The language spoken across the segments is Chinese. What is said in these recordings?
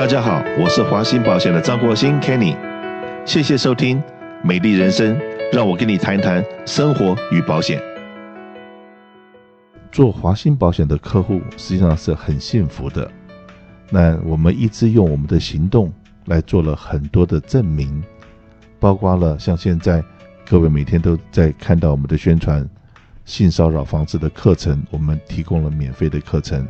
大家好，我是华兴保险的张国兴 Kenny，谢谢收听美丽人生，让我跟你谈谈生活与保险。做华兴保险的客户实际上是很幸福的。那我们一直用我们的行动来做了很多的证明，包括了像现在各位每天都在看到我们的宣传，性骚扰防治的课程，我们提供了免费的课程。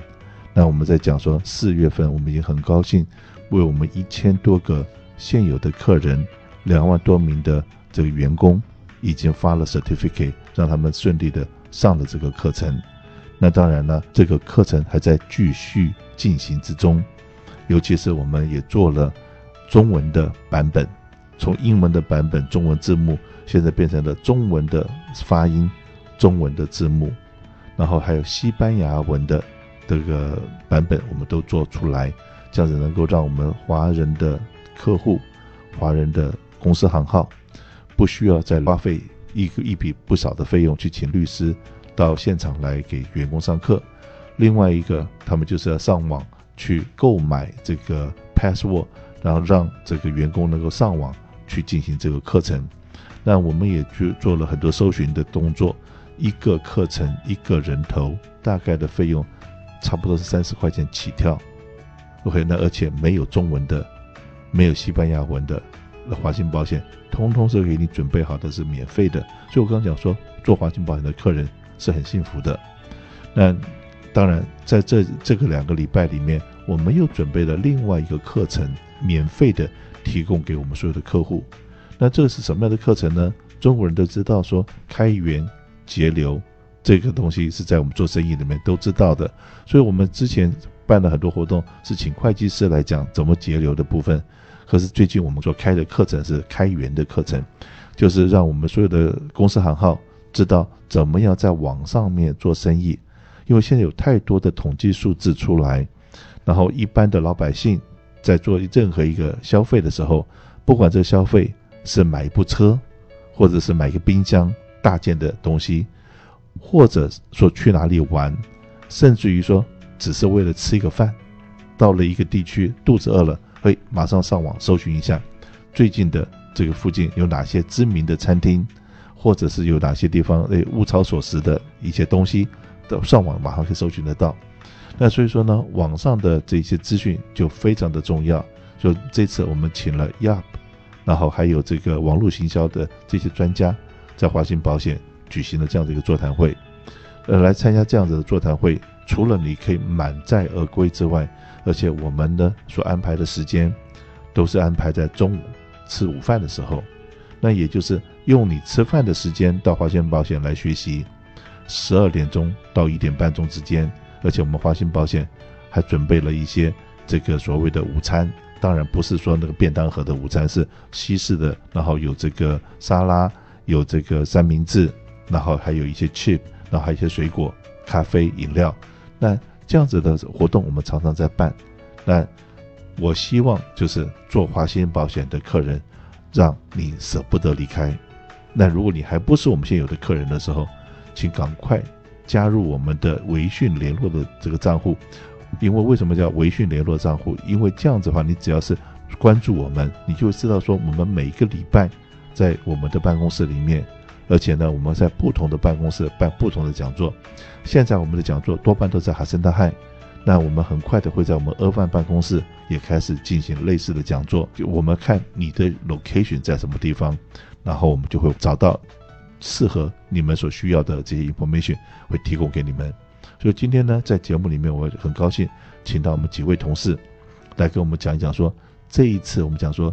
那我们在讲说，四月份我们已经很高兴，为我们一千多个现有的客人，两万多名的这个员工，已经发了 certificate，让他们顺利的上了这个课程。那当然了，这个课程还在继续进行之中，尤其是我们也做了中文的版本，从英文的版本中文字幕，现在变成了中文的发音，中文的字幕，然后还有西班牙文的。这个版本我们都做出来，这样子能够让我们华人的客户、华人的公司行号，不需要再花费一个一笔不少的费用去请律师到现场来给员工上课。另外一个，他们就是要上网去购买这个 password，然后让这个员工能够上网去进行这个课程。那我们也去做了很多搜寻的动作，一个课程一个人头大概的费用。差不多是三十块钱起跳，OK，那而且没有中文的，没有西班牙文的，那华兴保险通通是给你准备好的，是免费的。所以我刚刚讲说，做华兴保险的客人是很幸福的。那当然，在这这个两个礼拜里面，我们又准备了另外一个课程，免费的提供给我们所有的客户。那这个是什么样的课程呢？中国人都知道说，开源节流。这个东西是在我们做生意里面都知道的，所以我们之前办了很多活动，是请会计师来讲怎么节流的部分。可是最近我们所开的课程是开源的课程，就是让我们所有的公司行号知道怎么样在网上面做生意。因为现在有太多的统计数字出来，然后一般的老百姓在做任何一个消费的时候，不管这个消费是买一部车，或者是买一个冰箱大件的东西。或者说去哪里玩，甚至于说只是为了吃一个饭，到了一个地区肚子饿了，会马上上网搜寻一下最近的这个附近有哪些知名的餐厅，或者是有哪些地方诶物超所值的一些东西，都上网马上可以搜寻得到。那所以说呢，网上的这些资讯就非常的重要。就这次我们请了 Yap，然后还有这个网络行销的这些专家，在华兴保险。举行了这样的一个座谈会，呃，来参加这样子的座谈会，除了你可以满载而归之外，而且我们呢所安排的时间，都是安排在中午吃午饭的时候，那也就是用你吃饭的时间到华兴保险来学习，十二点钟到一点半钟之间，而且我们华兴保险还准备了一些这个所谓的午餐，当然不是说那个便当盒的午餐，是西式的，然后有这个沙拉，有这个三明治。然后还有一些 chip，然后还有一些水果、咖啡、饮料。那这样子的活动我们常常在办。那我希望就是做华鑫保险的客人，让你舍不得离开。那如果你还不是我们现有的客人的时候，请赶快加入我们的微讯联络的这个账户。因为为什么叫微讯联络账户？因为这样子的话，你只要是关注我们，你就会知道说我们每一个礼拜在我们的办公室里面。而且呢，我们在不同的办公室办不同的讲座。现在我们的讲座多半都在哈森大汉，那我们很快的会在我们阿万办公室也开始进行类似的讲座。就我们看你的 location 在什么地方，然后我们就会找到适合你们所需要的这些 information，会提供给你们。所以今天呢，在节目里面，我很高兴请到我们几位同事来跟我们讲一讲，说这一次我们讲说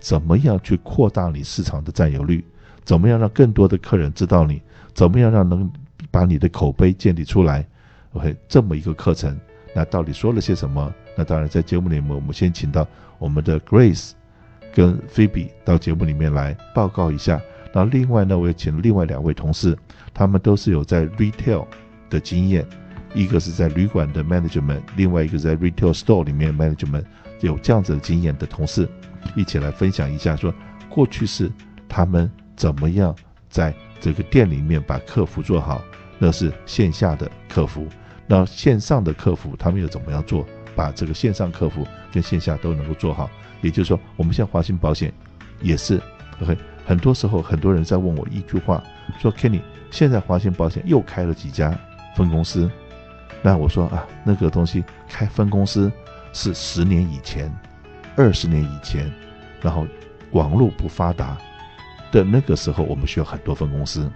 怎么样去扩大你市场的占有率。怎么样让更多的客人知道你？怎么样让能把你的口碑建立出来？OK，这么一个课程，那到底说了些什么？那当然在节目里面，我们先请到我们的 Grace 跟 Phoebe 到节目里面来报告一下。那另外呢，我也请另外两位同事，他们都是有在 Retail 的经验，一个是在旅馆的 Management，另外一个在 Retail Store 里面 Management 有这样子的经验的同事，一起来分享一下，说过去是他们。怎么样在这个店里面把客服做好？那是线下的客服，那线上的客服他们又怎么样做？把这个线上客服跟线下都能够做好。也就是说，我们现在华信保险也是，OK，很多时候很多人在问我一句话，说 Kenny，现在华信保险又开了几家分公司？那我说啊，那个东西开分公司是十年以前、二十年以前，然后网络不发达的那个时候，我们需要很多分公司。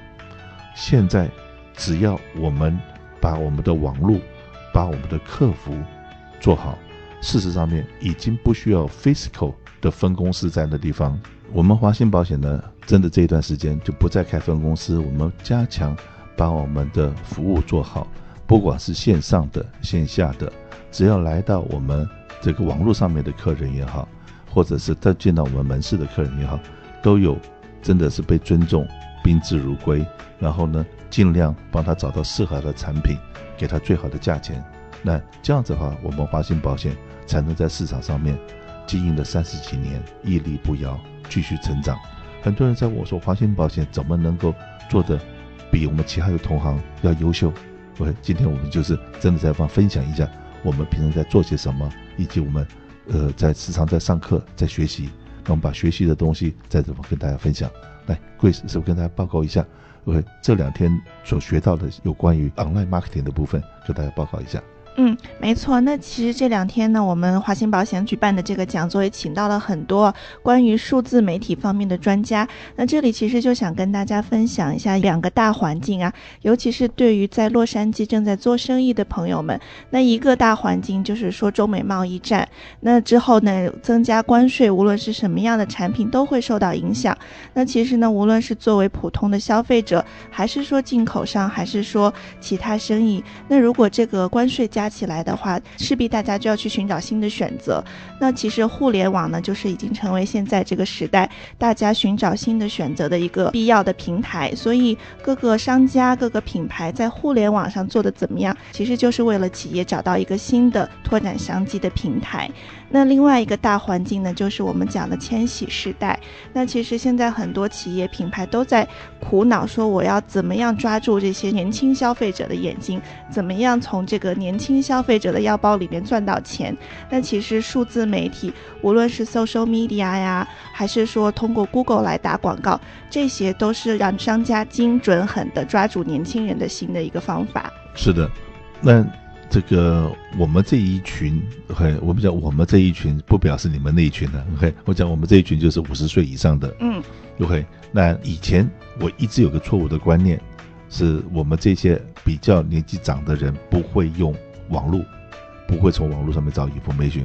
现在只要我们把我们的网络、把我们的客服做好。事实上面已经不需要 physical 的分公司在那地方。我们华信保险呢，真的这一段时间就不再开分公司，我们加强把我们的服务做好，不管是线上的、线下的，只要来到我们这个网络上面的客人也好，或者是再见到我们门市的客人也好，都有真的是被尊重、宾至如归。然后呢，尽量帮他找到适合的产品，给他最好的价钱。那这样子的话，我们华信保险才能在市场上面经营了三十几年，屹立不摇，继续成长。很多人在问我说，华信保险怎么能够做的比我们其他的同行要优秀？OK，今天我们就是真的在帮分享一下我们平常在做些什么，以及我们呃在时常在上课在学习，那我们把学习的东西再怎么跟大家分享。来，Grace 是不是跟大家报告一下？OK，这两天所学到的有关于 online marketing 的部分，跟大家报告一下。嗯，没错。那其实这两天呢，我们华兴保险举办的这个讲座也请到了很多关于数字媒体方面的专家。那这里其实就想跟大家分享一下两个大环境啊，尤其是对于在洛杉矶正在做生意的朋友们。那一个大环境就是说中美贸易战，那之后呢，增加关税，无论是什么样的产品都会受到影响。那其实呢，无论是作为普通的消费者，还是说进口商，还是说其他生意，那如果这个关税加起来的话，势必大家就要去寻找新的选择。那其实互联网呢，就是已经成为现在这个时代大家寻找新的选择的一个必要的平台。所以各个商家、各个品牌在互联网上做的怎么样，其实就是为了企业找到一个新的拓展商机的平台。那另外一个大环境呢，就是我们讲的千禧世代。那其实现在很多企业品牌都在苦恼，说我要怎么样抓住这些年轻消费者的眼睛，怎么样从这个年轻消费者的腰包里面赚到钱。那其实数字媒体，无论是 social media 呀，还是说通过 Google 来打广告，这些都是让商家精准狠地抓住年轻人的心的一个方法。是的，那。这个我们这一群，OK，我们讲我们这一群，不表示你们那一群的，OK，我讲我们这一群就是五十岁以上的，嗯，OK。那以前我一直有个错误的观念，是我们这些比较年纪长的人不会用网络，不会从网络上面找 information，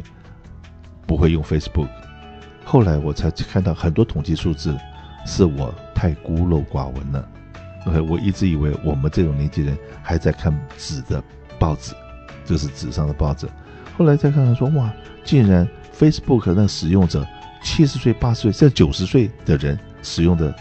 不会用 Facebook。后来我才看到很多统计数字，是我太孤陋寡闻了，OK。我一直以为我们这种年纪人还在看纸的报纸。这是纸上的报纸，后来再看看说，哇，竟然 Facebook 那使用者七十岁、八十岁甚至九十岁的人使用的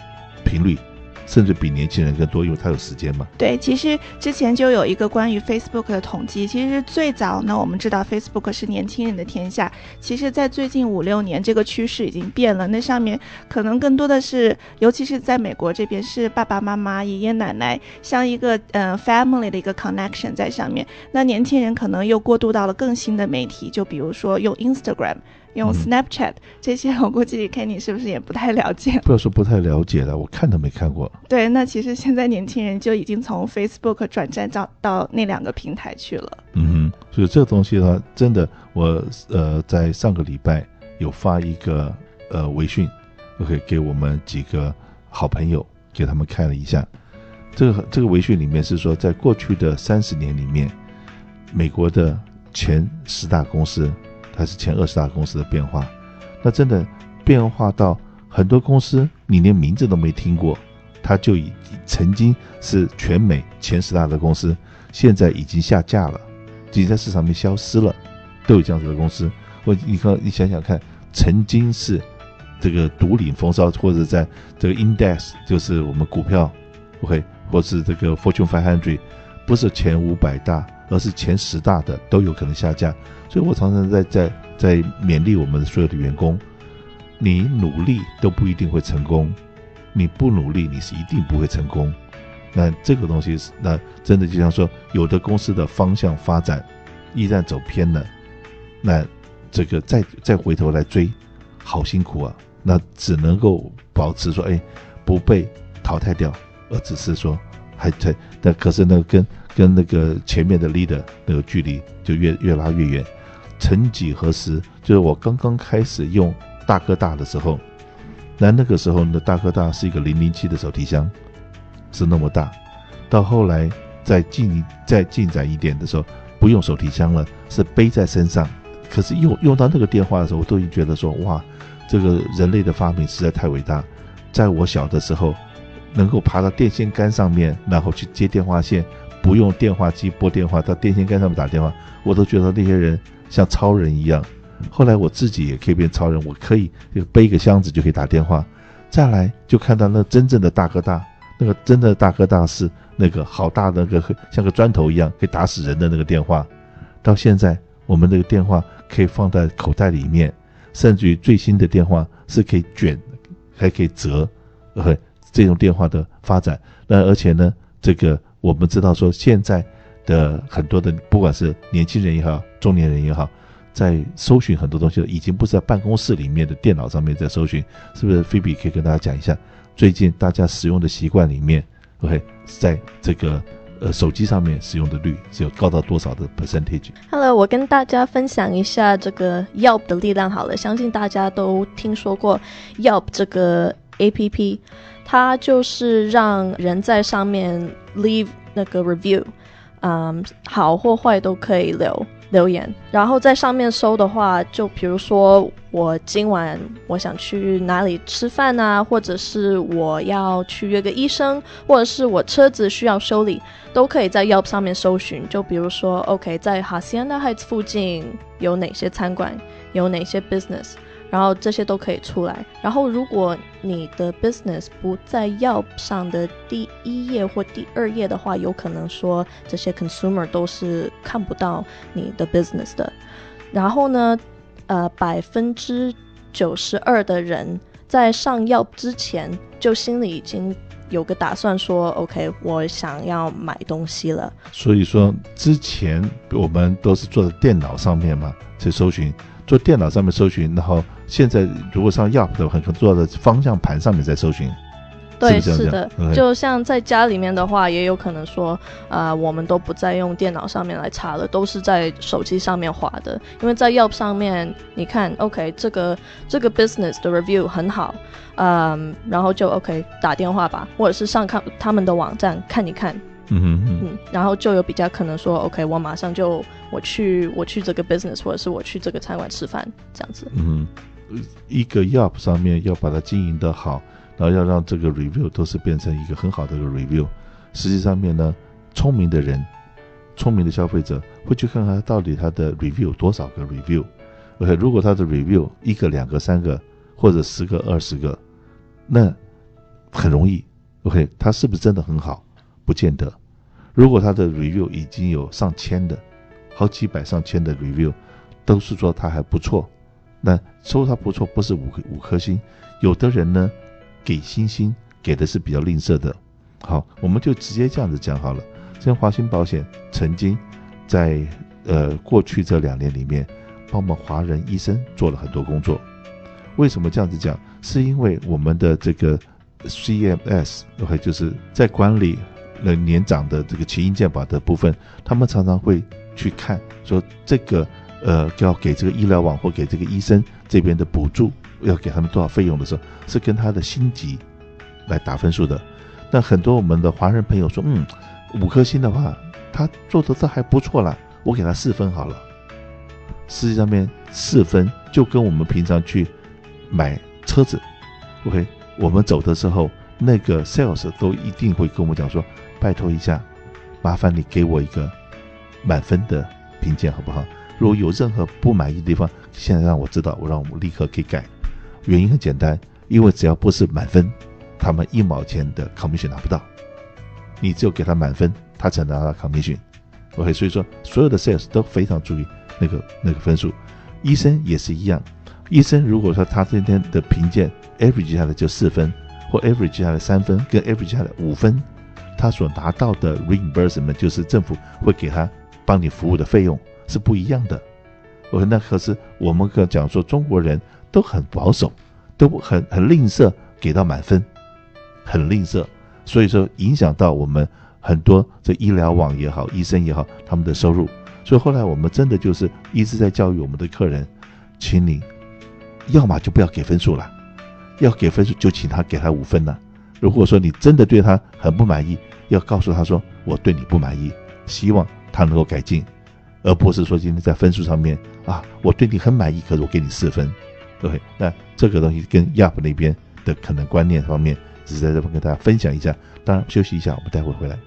频率。甚至比年轻人更多，因为他有时间嘛。对，其实之前就有一个关于 Facebook 的统计。其实最早呢，我们知道 Facebook 是年轻人的天下。其实，在最近五六年，这个趋势已经变了。那上面可能更多的是，尤其是在美国这边，是爸爸妈妈、爷爷奶奶，像一个呃 family 的一个 connection 在上面。那年轻人可能又过渡到了更新的媒体，就比如说用 Instagram。用 Snapchat、嗯、这些，我估计 Kenny 是不是也不太了解？不要说不太了解了，我看都没看过。对，那其实现在年轻人就已经从 Facebook 转战到到那两个平台去了。嗯哼，所以这个东西呢，真的，我呃在上个礼拜有发一个呃微讯，OK，给我们几个好朋友，给他们看了一下。这个这个微讯里面是说，在过去的三十年里面，美国的前十大公司。它是前二十大公司的变化，那真的变化到很多公司你连名字都没听过，它就已曾经是全美前十大的公司，现在已经下架了，已经在市场面消失了，都有这样子的公司。我你看，你想想看，曾经是这个独领风骚，或者在这个 index 就是我们股票，OK，或是这个 Fortune five hundred 不是前五百大。而是前十大的都有可能下架，所以我常常在在在勉励我们所有的员工，你努力都不一定会成功，你不努力你是一定不会成功。那这个东西，那真的就像说，有的公司的方向发展一旦走偏了，那这个再再回头来追，好辛苦啊！那只能够保持说，哎，不被淘汰掉，而只是说还在，但可是那个跟跟那个前面的 leader 那个距离就越越拉越远。曾几何时，就是我刚刚开始用大哥大的时候，那那个时候的大哥大是一个零零七的手提箱，是那么大。到后来再进再进展一点的时候，不用手提箱了，是背在身上。可是用用到那个电话的时候，我都已经觉得说，哇，这个人类的发明实在太伟大。在我小的时候，能够爬到电线杆上面，然后去接电话线，不用电话机拨电话，到电线杆上面打电话，我都觉得那些人像超人一样。后来我自己也可以变超人，我可以就背一个箱子就可以打电话。再来就看到那真正的大哥大，那个真的大哥大是那个好大的那个像个砖头一样可以打死人的那个电话。到现在我们那个电话可以放在口袋里面，甚至于最新的电话是可以卷，还可以折，呃，这种电话的发展。那而且呢，这个我们知道说现在的很多的不管是年轻人也好，中年人也好。在搜寻很多东西，已经不是在办公室里面的电脑上面在搜寻，是不是？菲比可以跟大家讲一下，最近大家使用的习惯里面，OK，在这个呃手机上面使用的率是有高到多少的 percentage？Hello，我跟大家分享一下这个 Yelp 的力量好了，相信大家都听说过 Yelp 这个 APP，它就是让人在上面 leave 那个 review，嗯，好或坏都可以留。留言，然后在上面搜的话，就比如说我今晚我想去哪里吃饭啊，或者是我要去约个医生，或者是我车子需要修理，都可以在 Yelp 上面搜寻。就比如说，OK，在 Hacienda Heights 附近有哪些餐馆，有哪些 business。然后这些都可以出来。然后如果你的 business 不在药上的第一页或第二页的话，有可能说这些 consumer 都是看不到你的 business 的。然后呢，呃，百分之九十二的人在上药之前就心里已经有个打算，说 OK，我想要买东西了。所以说之前我们都是坐在电脑上面嘛，去搜寻。做电脑上面搜寻，然后现在如果上 Yelp 的话，很可能做在方向盘上面在搜寻。对，是，是的.就像在家里面的话，也有可能说，啊、呃，我们都不再用电脑上面来查了，都是在手机上面划的。因为在 Yelp 上面，你看，OK，这个这个 business 的 review 很好，嗯，然后就 OK 打电话吧，或者是上看他们的网站看一看。嗯，然后就有比较可能说，OK，我马上就我去我去这个 business，或者是我去这个餐馆吃饭这样子。嗯，一个 Yelp 上面要把它经营得好，然后要让这个 review 都是变成一个很好的一个 review。实际上面呢，聪明的人，聪明的消费者会去看看到底他的 review 多少个 review。OK，如果他的 review 一个、两个、三个，或者十个、二十个，那很容易。OK，他是不是真的很好？不见得。如果他的 review 已经有上千的，好几百上千的 review，都是说他还不错，那说他不错不是五颗五颗星，有的人呢给星星给的是比较吝啬的。好，我们就直接这样子讲好了。像华兴保险曾经在呃过去这两年里面，帮我们华人医生做了很多工作。为什么这样子讲？是因为我们的这个。CMS，OK，就是在管理了年长的这个奇英健保的部分，他们常常会去看说这个呃要给这个医疗网或给这个医生这边的补助，要给他们多少费用的时候，是跟他的星级来打分数的。那很多我们的华人朋友说，嗯，五颗星的话，他做的这还不错啦，我给他四分好了。实际上面四分就跟我们平常去买车子，OK。我们走的时候，那个 sales 都一定会跟我讲说：“拜托一下，麻烦你给我一个满分的评鉴，好不好？如果有任何不满意的地方，现在让我知道，我让我们立刻可以改。原因很简单，因为只要不是满分，他们一毛钱的 commission 拿不到。你只有给他满分，他才能拿到 commission。OK，所以说所有的 sales 都非常注意那个那个分数，医生也是一样。医生如果说他今天的评鉴，average 下来就四分，或 average 下来三分，跟 average 下来五分，他所拿到的 reimbursement 就是政府会给他帮你服务的费用是不一样的。我说那可是我们可讲说中国人都很保守，都很很吝啬给到满分，很吝啬，所以说影响到我们很多这医疗网也好，医生也好，他们的收入。所以后来我们真的就是一直在教育我们的客人，请你，要么就不要给分数了，要给分数就请他给他五分了。如果说你真的对他很不满意，要告诉他说我对你不满意，希望他能够改进，而不是说今天在分数上面啊，我对你很满意，可是我给你四分，对，那这个东西跟亚普那边的可能观念方面，只是在这边跟大家分享一下。当然休息一下，我们待会回来。